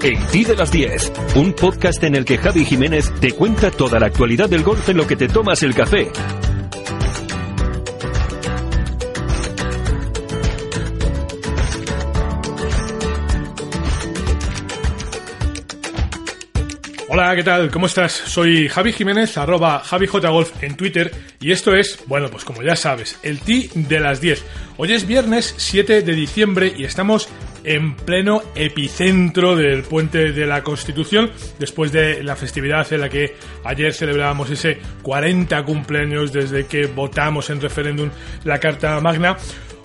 El Ti de las 10, un podcast en el que Javi Jiménez te cuenta toda la actualidad del golf en lo que te tomas el café. Hola, ¿qué tal? ¿Cómo estás? Soy Javi Jiménez, arroba JaviJGolf en Twitter y esto es, bueno, pues como ya sabes, el Ti de las 10. Hoy es viernes 7 de diciembre y estamos en pleno epicentro del puente de la Constitución, después de la festividad en la que ayer celebrábamos ese 40 cumpleaños desde que votamos en referéndum la Carta Magna.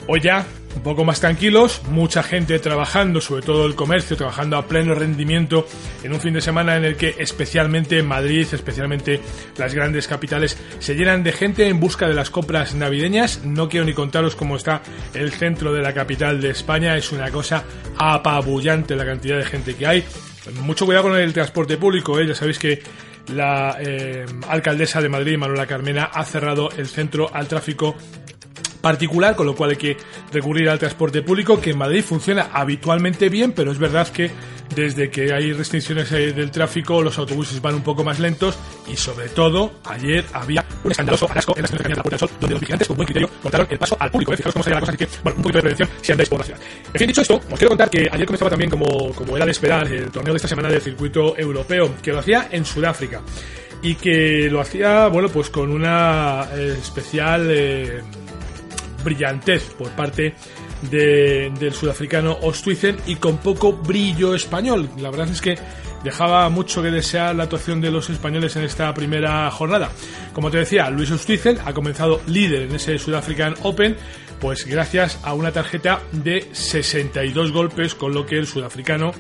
Hoy ya un poco más tranquilos, mucha gente trabajando, sobre todo el comercio, trabajando a pleno rendimiento en un fin de semana en el que especialmente Madrid, especialmente las grandes capitales, se llenan de gente en busca de las compras navideñas. No quiero ni contaros cómo está el centro de la capital de España, es una cosa apabullante la cantidad de gente que hay. Mucho cuidado con el transporte público, ¿eh? ya sabéis que la eh, alcaldesa de Madrid, Manuela Carmena, ha cerrado el centro al tráfico particular, con lo cual hay que recurrir al transporte público, que en Madrid funciona habitualmente bien, pero es verdad que desde que hay restricciones eh, del tráfico, los autobuses van un poco más lentos y sobre todo ayer había un escandaloso atasco en la estación de la Puerta del Sol, donde los vigilantes con buen criterio cortaron el paso al público. ¿eh? Cómo salía la cosa, así que, bueno, un poquito de prevención si andáis por la ciudad. En fin, dicho esto, os quiero contar que ayer comenzaba también, como, como era de esperar, el torneo de esta semana del circuito europeo, que lo hacía en Sudáfrica y que lo hacía, bueno, pues con una eh, especial... Eh, brillantez por parte del sudafricano Osthuizen y con poco brillo español. La verdad es que dejaba mucho que desear la actuación de los españoles en esta primera jornada. Como te decía, Luis Osthuizen ha comenzado líder en ese Sudafrican Open, pues gracias a una tarjeta de 62 golpes, con lo que el sudafricano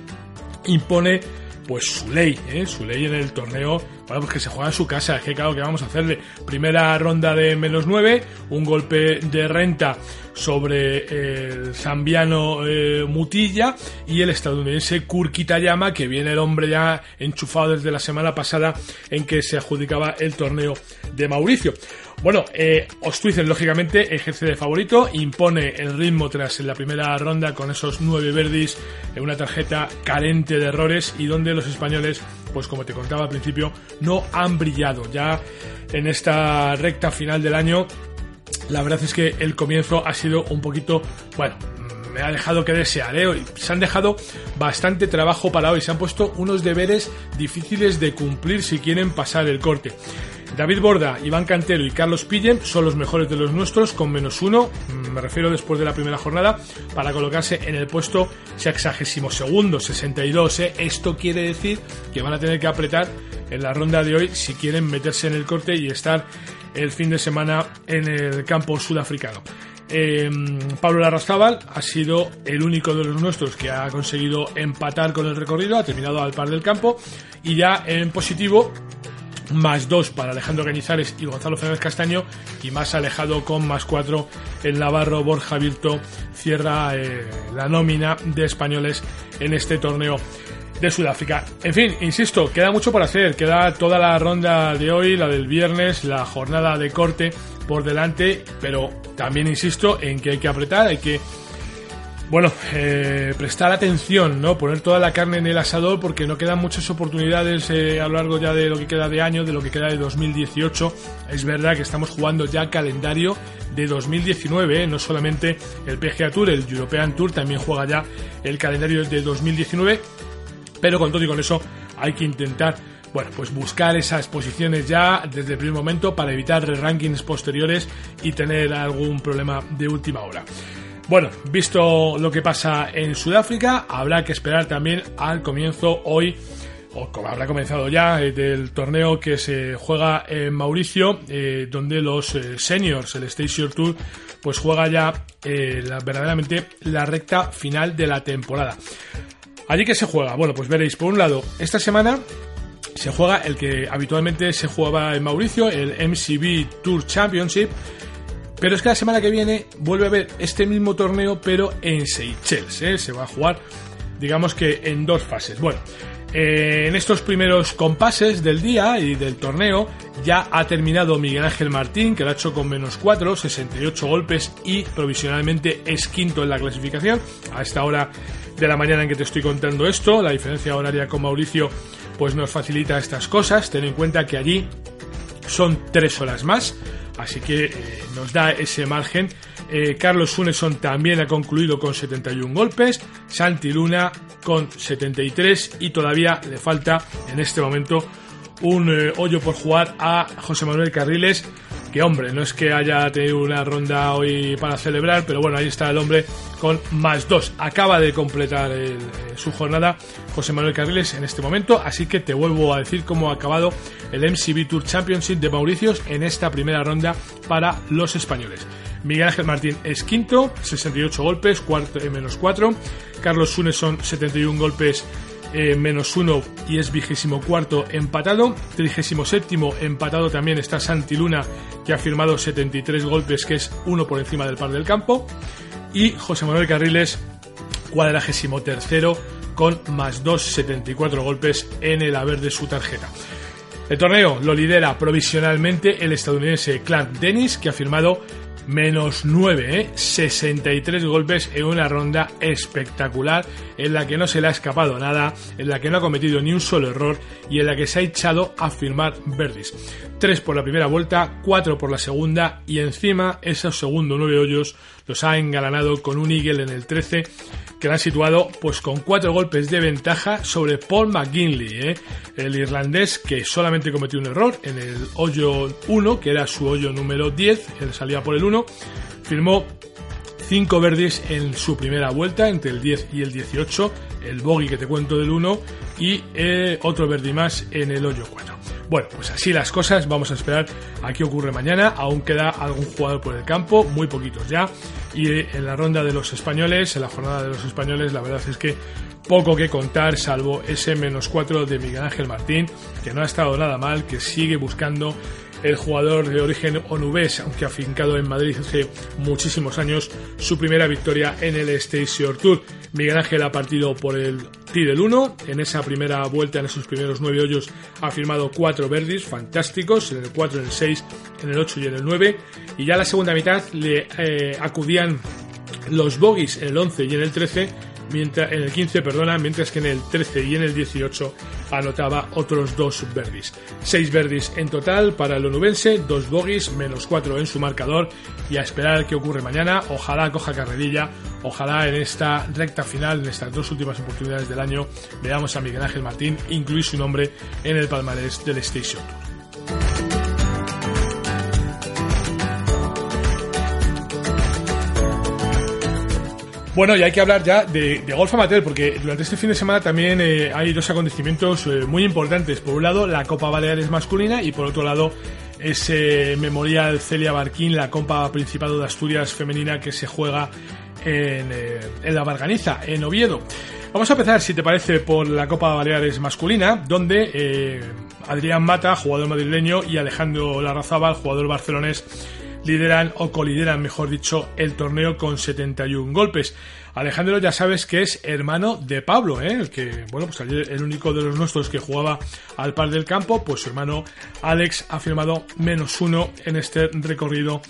impone pues su ley, ¿eh? su ley en el torneo, bueno, pues que se juega en su casa, es que claro, que vamos a hacerle? Primera ronda de menos 9, un golpe de renta sobre el zambiano eh, Mutilla y el estadounidense Kurkitayama, que viene el hombre ya enchufado desde la semana pasada en que se adjudicaba el torneo de Mauricio. Bueno, eh, lógicamente ejerce de favorito, impone el ritmo tras la primera ronda con esos nueve verdis, en una tarjeta carente de errores y donde los españoles, pues como te contaba al principio, no han brillado. Ya en esta recta final del año, la verdad es que el comienzo ha sido un poquito, bueno, me ha dejado que desear, ¿eh? Se han dejado bastante trabajo para hoy, se han puesto unos deberes difíciles de cumplir si quieren pasar el corte. David Borda, Iván Cantero y Carlos Pillem son los mejores de los nuestros con menos uno, mm, me refiero después de la primera jornada, para colocarse en el puesto sexagésimo segundo, 62. ¿eh? Esto quiere decir que van a tener que apretar en la ronda de hoy si quieren meterse en el corte y estar el fin de semana en el campo sudafricano. Eh, Pablo Larrazábal ha sido el único de los nuestros que ha conseguido empatar con el recorrido, ha terminado al par del campo y ya en positivo más 2 para Alejandro Cañizares y Gonzalo Fernández Castaño y más alejado con más 4 el Navarro Borja Virto cierra eh, la nómina de españoles en este torneo de Sudáfrica. En fin, insisto, queda mucho por hacer, queda toda la ronda de hoy, la del viernes, la jornada de corte por delante, pero también insisto en que hay que apretar, hay que bueno, eh, prestar atención, ¿no? Poner toda la carne en el asador porque no quedan muchas oportunidades eh, a lo largo ya de lo que queda de año, de lo que queda de 2018. Es verdad que estamos jugando ya calendario de 2019, ¿eh? no solamente el PGA Tour, el European Tour también juega ya el calendario de 2019, pero con todo y con eso hay que intentar bueno, pues buscar esas posiciones ya desde el primer momento para evitar rankings posteriores y tener algún problema de última hora. Bueno, visto lo que pasa en Sudáfrica, habrá que esperar también al comienzo hoy o como habrá comenzado ya, eh, del torneo que se juega en Mauricio, eh, donde los eh, seniors, el Station Tour, pues juega ya verdaderamente la recta final de la temporada. ¿Allí que se juega? Bueno, pues veréis, por un lado, esta semana se juega el que habitualmente se jugaba en Mauricio, el MCB Tour Championship, pero es que la semana que viene vuelve a haber este mismo torneo, pero en Seychelles. ¿eh? Se va a jugar, digamos que en dos fases. Bueno, eh, en estos primeros compases del día y del torneo ya ha terminado Miguel Ángel Martín, que lo ha hecho con menos 4, 68 golpes y provisionalmente es quinto en la clasificación. A esta hora de la mañana en que te estoy contando esto. La diferencia horaria con Mauricio pues nos facilita estas cosas. Ten en cuenta que allí son tres horas más, así que eh, nos da ese margen. Eh, Carlos Suneson también ha concluido con 71 golpes, Santi Luna con 73 y todavía le falta en este momento un eh, hoyo por jugar a José Manuel Carriles que hombre, no es que haya tenido una ronda hoy para celebrar, pero bueno, ahí está el hombre con más dos. Acaba de completar eh, su jornada José Manuel Carriles en este momento, así que te vuelvo a decir cómo ha acabado el MCB Tour Championship de Mauricios en esta primera ronda para los españoles. Miguel Ángel Martín es quinto, 68 golpes, cuarto, menos 4. Carlos Suneson, 71 golpes, eh, menos uno y es vigésimo cuarto empatado. Trigésimo séptimo empatado también está Santi Luna que ha firmado 73 golpes que es uno por encima del par del campo. Y José Manuel Carriles cuadragésimo tercero con más 2, 74 golpes en el haber de su tarjeta. El torneo lo lidera provisionalmente el estadounidense Clark Dennis, que ha firmado menos 9, ¿eh? 63 golpes en una ronda espectacular en la que no se le ha escapado nada, en la que no ha cometido ni un solo error y en la que se ha echado a firmar verdis. 3 por la primera vuelta, 4 por la segunda y encima esos segundos 9 hoyos los ha engalanado con un eagle en el 13 que la han situado pues con 4 golpes de ventaja sobre Paul McGinley, ¿eh? el irlandés que solamente cometió un error en el hoyo 1, que era su hoyo número 10, él salía por el 1, firmó 5 verdes en su primera vuelta, entre el 10 y el 18, el bogey que te cuento del 1 y eh, otro verde más en el hoyo 4. Bueno, pues así las cosas, vamos a esperar a qué ocurre mañana, aún queda algún jugador por el campo, muy poquitos ya, y en la ronda de los españoles, en la jornada de los españoles, la verdad es que poco que contar, salvo ese menos 4 de Miguel Ángel Martín, que no ha estado nada mal, que sigue buscando el jugador de origen onubés, aunque afincado en Madrid hace muchísimos años, su primera victoria en el Station Tour. Miguel Ángel ha partido por el del 1, en esa primera vuelta, en esos primeros nueve hoyos, ha firmado cuatro verdis fantásticos, en el 4, en el 6, en el 8 y en el 9, y ya en la segunda mitad le eh, acudían los bogies en el 11 y en el 13, mientras, en el 15, perdona, mientras que en el 13 y en el 18 anotaba otros dos verdis. Seis verdis en total para el onubense, dos bogies, menos cuatro en su marcador y a esperar qué ocurre mañana. Ojalá coja carrerilla, ojalá en esta recta final, en estas dos últimas oportunidades del año, veamos a Miguel Ángel Martín incluir su nombre en el palmarés del Station Bueno, y hay que hablar ya de, golf amateur, porque durante este fin de semana también eh, hay dos acontecimientos eh, muy importantes. Por un lado, la Copa Baleares masculina y por otro lado, ese Memorial Celia Barquín, la Copa Principado de Asturias femenina que se juega en, eh, en la Barganiza, en Oviedo. Vamos a empezar, si te parece, por la Copa Baleares masculina, donde Adrián Mata, jugador madrileño, y Alejandro Larrazábal, jugador barcelonés, lideran o colideran, mejor dicho, el torneo con 71 golpes. Alejandro ya sabes que es hermano de Pablo, ¿eh? el que, bueno, pues ayer el único de los nuestros que jugaba al par del campo, pues su hermano Alex ha firmado menos uno en este recorrido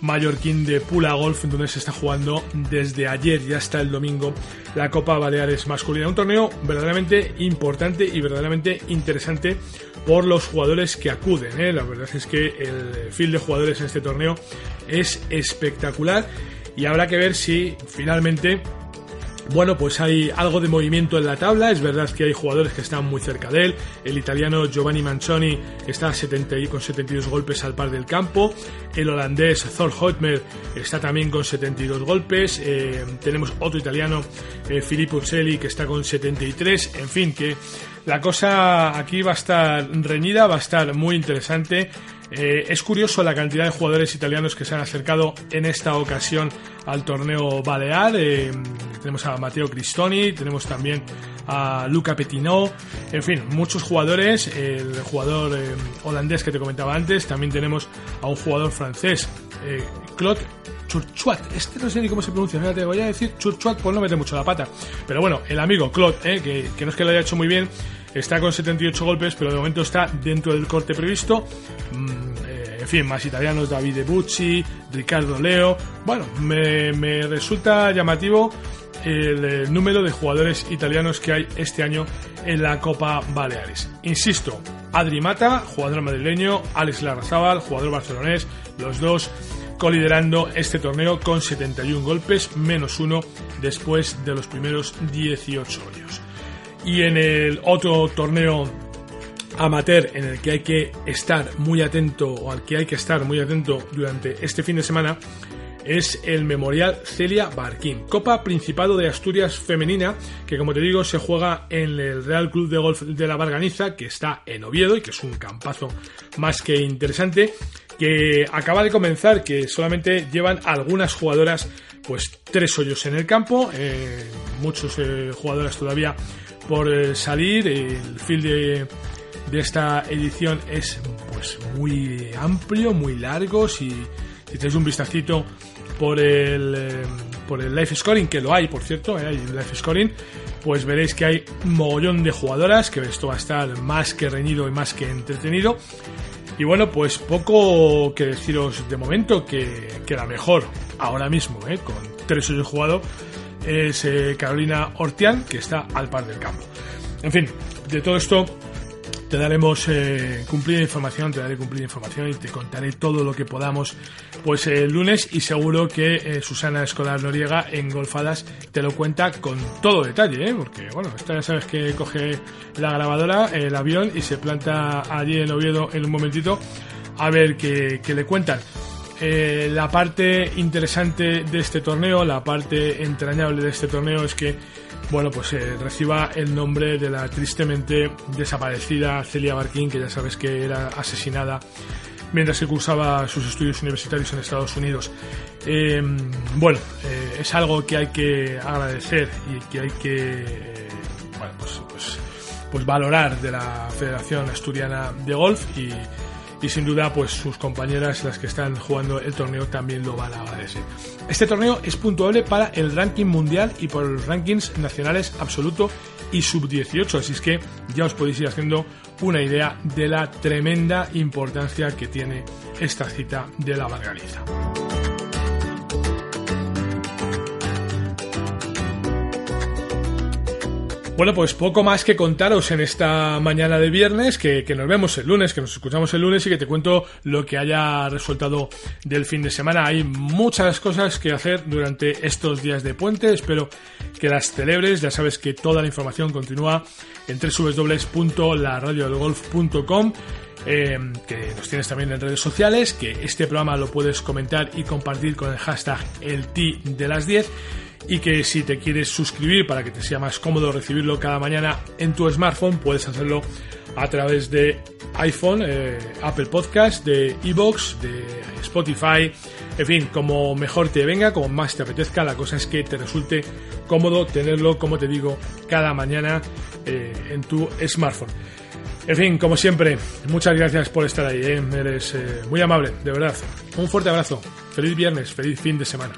mallorquín de Pula Golf, donde se está jugando desde ayer y hasta el domingo la Copa Baleares masculina. Un torneo verdaderamente importante y verdaderamente interesante por los jugadores que acuden. ¿eh? La verdad es que el fil de jugadores en este torneo es espectacular y habrá que ver si finalmente bueno, pues hay algo de movimiento en la tabla. Es verdad que hay jugadores que están muy cerca de él. El italiano Giovanni Mancioni está 70, con 72 golpes al par del campo. El holandés Thor Hoitmer está también con 72 golpes. Eh, tenemos otro italiano, eh, Filippo Uccelli, que está con 73. En fin, que la cosa aquí va a estar reñida, va a estar muy interesante. Eh, es curioso la cantidad de jugadores italianos que se han acercado en esta ocasión al torneo Balear. Tenemos a Matteo Cristoni, tenemos también a Luca Petinot, en fin, muchos jugadores. El jugador eh, holandés que te comentaba antes, también tenemos a un jugador francés, Claude Churchuat, este no sé ni cómo se pronuncia, te voy a decir Churchuat pues no mete mucho la pata. Pero bueno, el amigo Claude, que, que no es que lo haya hecho muy bien, Está con 78 golpes, pero de momento está dentro del corte previsto. Mm, eh, en fin, más italianos, Davide Bucci, Ricardo Leo. Bueno, me, resulta llamativo el, eh, número de jugadores italianos que hay este año en la Copa Baleares. Insisto, Adri Mata, jugador madrileño, Alex Larrazábal, jugador barcelonés, los dos coliderando este torneo con 71 golpes, menos uno después de los primeros 18 hoyos. Y en el otro torneo amateur en el que hay que estar muy atento o al que hay que estar muy atento durante este fin de semana es el Memorial Celia Barquín, Copa Principado de Asturias Femenina, que como te digo se juega en el Real Club de Golf de la Barganiza, que está en Oviedo y que es un campazo más que interesante, que acaba de comenzar, que solamente llevan algunas jugadoras pues tres hoyos en el campo, eh, muchos eh, jugadoras todavía por eh, salir, el field de, esta edición es pues muy amplio, muy largo, si, si tenéis un vistacito por el, eh, por el life scoring, que lo hay, por cierto, eh, hay life scoring, pues veréis que hay un mogollón de jugadoras, que esto va a estar más que reñido y más que entretenido. Y bueno, pues poco que deciros de momento, que, que la mejor ahora mismo, eh, con tres hoyos jugado, es Carolina Ortian, que está al par del campo. En fin, de todo esto te daremos eh, cumplida información, te daré cumplida información y te contaré todo lo que podamos pues el lunes y seguro que eh, Susana Escolar Noriega en Golfadas te lo cuenta con todo detalle, ¿eh? porque bueno, esta ya sabes que coge la grabadora, el avión y se planta allí en Oviedo en un momentito a ver qué, le cuentan. Eh, la parte interesante de este torneo, la parte entrañable de este torneo es que bueno, pues eh, reciba el nombre de la tristemente desaparecida Celia Barkin, que ya sabes que era asesinada mientras que cursaba sus estudios universitarios en Estados Unidos. Em, bueno, eh, es algo que hay que agradecer y que hay que eh, pues, pues, pues valorar de la Federación Asturiana de Golf y y sin duda pues sus compañeras las que están jugando el torneo también lo van a agradecer. Este torneo es puntuable para el ranking mundial y por los rankings nacionales absoluto y sub 18, así es que ya os podéis ir haciendo una idea de la tremenda importancia que tiene esta cita de la Margarita. Bueno, pues poco más que contaros en esta mañana de viernes, que, nos vemos el lunes, que nos escuchamos el lunes y que te cuento lo que haya resultado del fin de semana. Hay muchas cosas que hacer durante estos días de puente, espero que las celebres, ya sabes que toda la información continúa en www.laradiodelgolf.com eh, que nos tienes también en redes sociales, que este programa lo puedes comentar y compartir con el hashtag el T de las 10 y que si te quieres suscribir para que te sea más cómodo recibirlo cada mañana en tu smartphone, puedes hacerlo a través de iPhone, eh, Apple Podcast, de Evox, de Spotify, en fin, como mejor te venga, como más te apetezca, la cosa es que te resulte cómodo tenerlo, como te digo, cada mañana eh, en tu smartphone. En fin, como siempre, muchas gracias por estar ahí, ¿eh? eres muy amable, de verdad. Un fuerte abrazo, feliz viernes, feliz fin de semana.